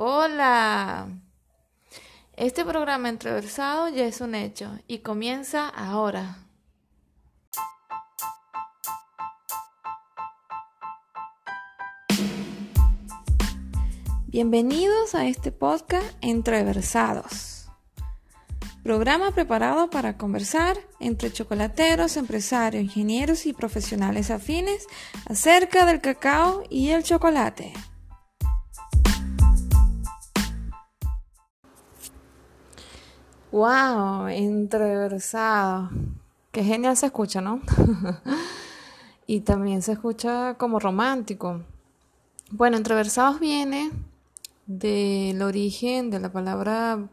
Hola. Este programa entreversado ya es un hecho y comienza ahora. Bienvenidos a este podcast Entreversados. Programa preparado para conversar entre chocolateros, empresarios, ingenieros y profesionales afines acerca del cacao y el chocolate. Wow, entreversado. Qué genial se escucha, ¿no? y también se escucha como romántico. Bueno, entreversados viene del origen de la palabra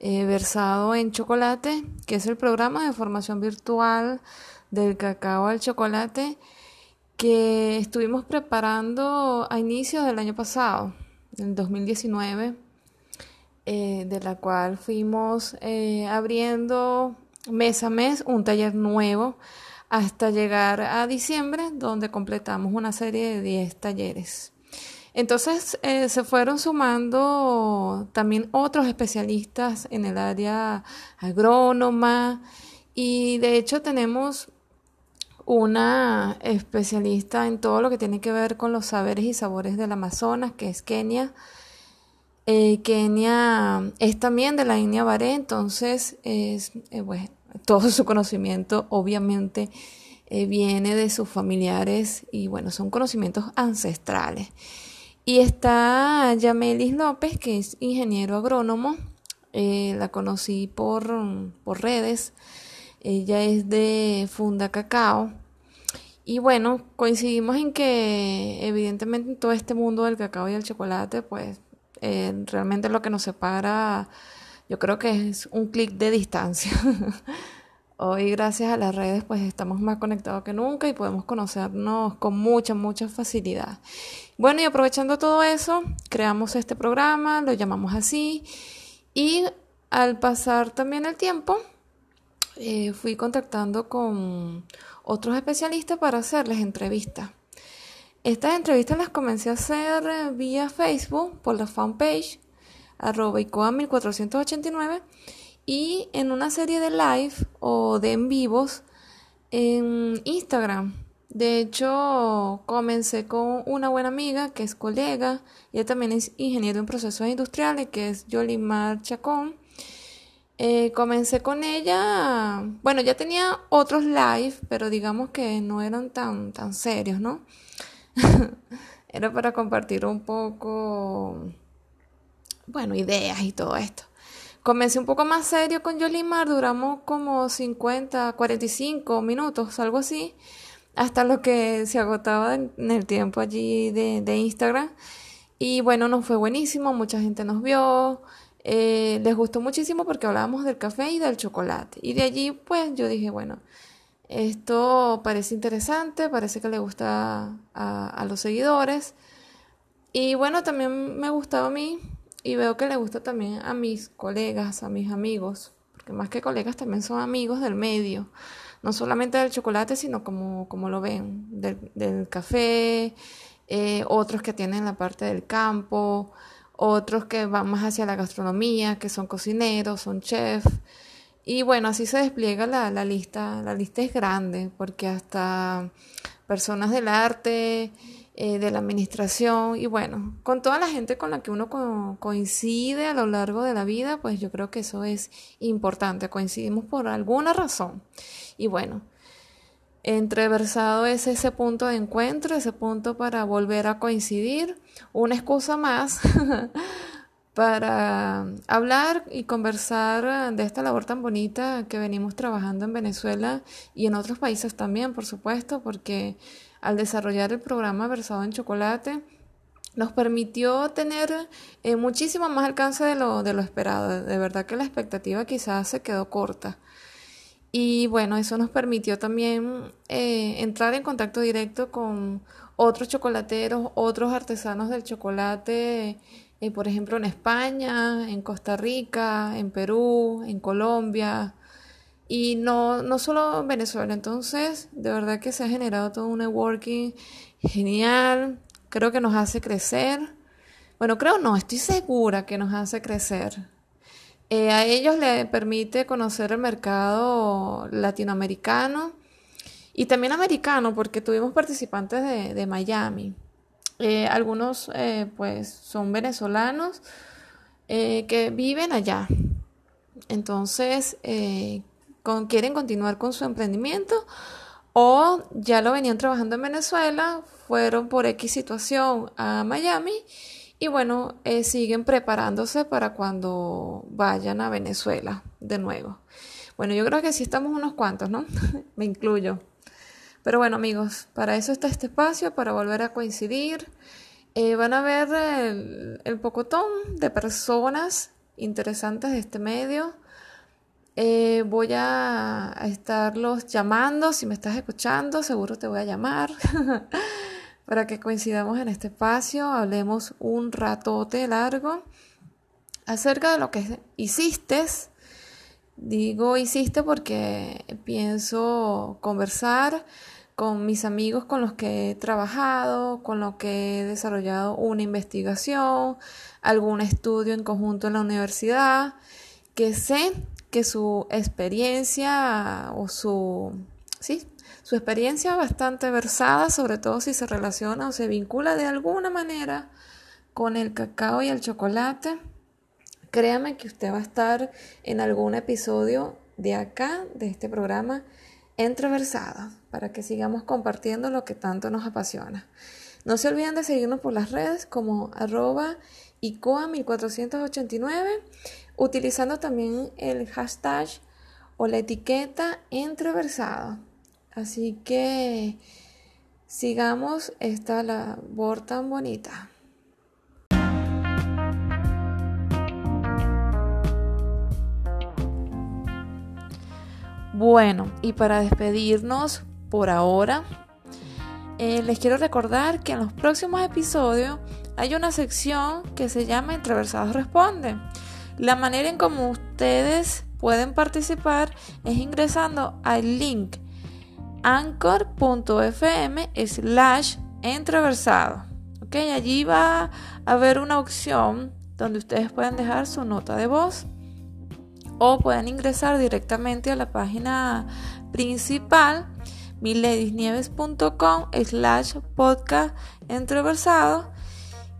eh, versado en chocolate, que es el programa de formación virtual del cacao al chocolate que estuvimos preparando a inicios del año pasado, en 2019 eh, de la cual fuimos eh, abriendo mes a mes un taller nuevo hasta llegar a diciembre, donde completamos una serie de 10 talleres. Entonces eh, se fueron sumando también otros especialistas en el área agrónoma y de hecho tenemos una especialista en todo lo que tiene que ver con los saberes y sabores del Amazonas, que es Kenia. Eh, Kenia es también de la India Baré, entonces es, eh, todo su conocimiento obviamente eh, viene de sus familiares y bueno, son conocimientos ancestrales. Y está Yamelis López, que es ingeniero agrónomo, la conocí por, por redes, ella es de Funda Cacao. Y bueno, coincidimos en que evidentemente en todo este mundo del cacao y el chocolate, pues eh, realmente lo que nos separa, yo creo que es un clic de distancia. Hoy, gracias a las redes, pues estamos más conectados que nunca y podemos conocernos con mucha, mucha facilidad. Bueno, y aprovechando todo eso, creamos este programa, lo llamamos así, y al pasar también el tiempo, eh, fui contactando con otros especialistas para hacerles entrevistas. Estas entrevistas las comencé a hacer vía Facebook por la fanpage arroba ICOA 1489 y en una serie de live o de en vivos en Instagram. De hecho, comencé con una buena amiga que es colega, ella también es ingeniero en procesos industriales, que es Yolimar Chacón. Eh, comencé con ella, bueno, ya tenía otros live, pero digamos que no eran tan, tan serios, ¿no? Era para compartir un poco, bueno, ideas y todo esto. Comencé un poco más serio con Yolimar, duramos como 50, 45 minutos, algo así, hasta lo que se agotaba en el tiempo allí de, Instagram. Y bueno, nos fue buenísimo, mucha gente nos vio, eh, les gustó muchísimo porque hablábamos del café y del chocolate. Y de allí pues yo dije, bueno, esto parece interesante, parece que le gusta a, los seguidores. Y bueno, también me gustaba a mí y veo que le gusta también a mis colegas, a mis amigos, porque más que colegas también son amigos del medio, no solamente del chocolate, sino como, como lo ven, del, café, eh, otros que tienen la parte del campo, otros que van más hacia la gastronomía, que son cocineros, son chefs. Y bueno, así se despliega la, la lista. La lista es grande porque hasta personas del arte, eh, de la administración y bueno, con toda la gente con la que uno coincide a lo largo de la vida, pues yo creo que eso es importante. Coincidimos por alguna razón. Y bueno, entreversado es ese punto de encuentro, ese punto para volver a coincidir. Una excusa más para hablar y conversar de esta labor tan bonita que venimos trabajando en Venezuela y en otros países también, por supuesto, porque al desarrollar el programa Versado en Chocolate, nos permitió tener eh, muchísimo más alcance de lo, de lo esperado. De verdad que la expectativa quizás se quedó corta. Y bueno, eso nos permitió también eh, entrar en contacto directo con otros chocolateros, otros artesanos del chocolate eh, por ejemplo, en España, en Costa Rica, en Perú, en Colombia y no, no solo en Venezuela. Entonces, de verdad que se ha generado todo un networking genial, creo que nos hace crecer, bueno, creo no, estoy segura que nos hace crecer. Eh, a ellos les permite conocer el mercado latinoamericano y también americano, porque tuvimos participantes de, Miami. Eh, algunos eh, pues son venezolanos que viven allá. Entonces, con, quieren continuar con su emprendimiento o ya lo venían trabajando en Venezuela, fueron por X situación a Miami y bueno, eh, siguen preparándose para cuando vayan a Venezuela de nuevo. Bueno, yo creo que sí estamos unos cuantos, ¿no? Me incluyo. Pero bueno, amigos, para eso está este espacio, para volver a coincidir. Eh, van a ver el, el, pocotón de personas interesantes de este medio. Eh, voy a, estarlos llamando, si me estás escuchando, seguro te voy a llamar para que coincidamos en este espacio, hablemos un ratote largo acerca de lo que hiciste. Digo hiciste porque pienso conversar con mis amigos con los que he trabajado, con los que he desarrollado una investigación, algún estudio en conjunto en la universidad, que sé que su experiencia o su, sí, su experiencia bastante versada, sobre todo si se relaciona o se vincula de alguna manera con el cacao y el chocolate, créame que usted va a estar en algún episodio de acá, de este programa, entreversado, para que sigamos compartiendo lo que tanto nos apasiona. No se olviden de seguirnos por las redes como arroba ICOA1489 utilizando también el hashtag o la etiqueta entreversado. Así que sigamos esta labor tan bonita. Bueno, y para despedirnos por ahora, eh, les quiero recordar que en los próximos episodios hay una sección que se llama Entreversados Responde la manera en como ustedes pueden participar es ingresando al link anchor.fm slash entreversado. ¿Ok? Allí va a haber una opción donde ustedes pueden dejar su nota de voz o pueden ingresar directamente a la página principal miledisnieves.com slash podcast entreversado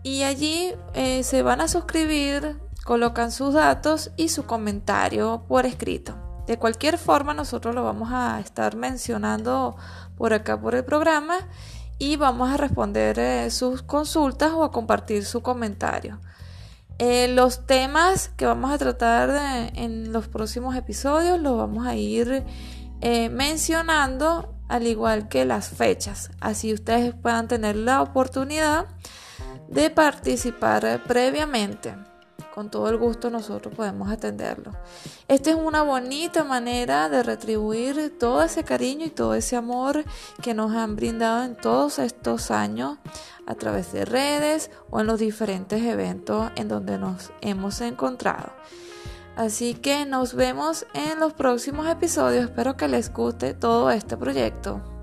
y allí eh, se van a suscribir colocan sus datos y su comentario por escrito. De cualquier forma, nosotros lo vamos a estar mencionando por acá por el programa y vamos a responder eh, sus consultas o a compartir su comentario. Eh, los temas que vamos a tratar en los próximos episodios los vamos a ir eh, mencionando al igual que las fechas. Así ustedes puedan tener la oportunidad de participar previamente con todo el gusto nosotros podemos atenderlo. Esta es una bonita manera de retribuir todo ese cariño y todo ese amor que nos han brindado en todos estos años a través de redes o en los diferentes eventos en donde nos hemos encontrado. Así que nos vemos en los próximos episodios. Espero que les guste todo este proyecto.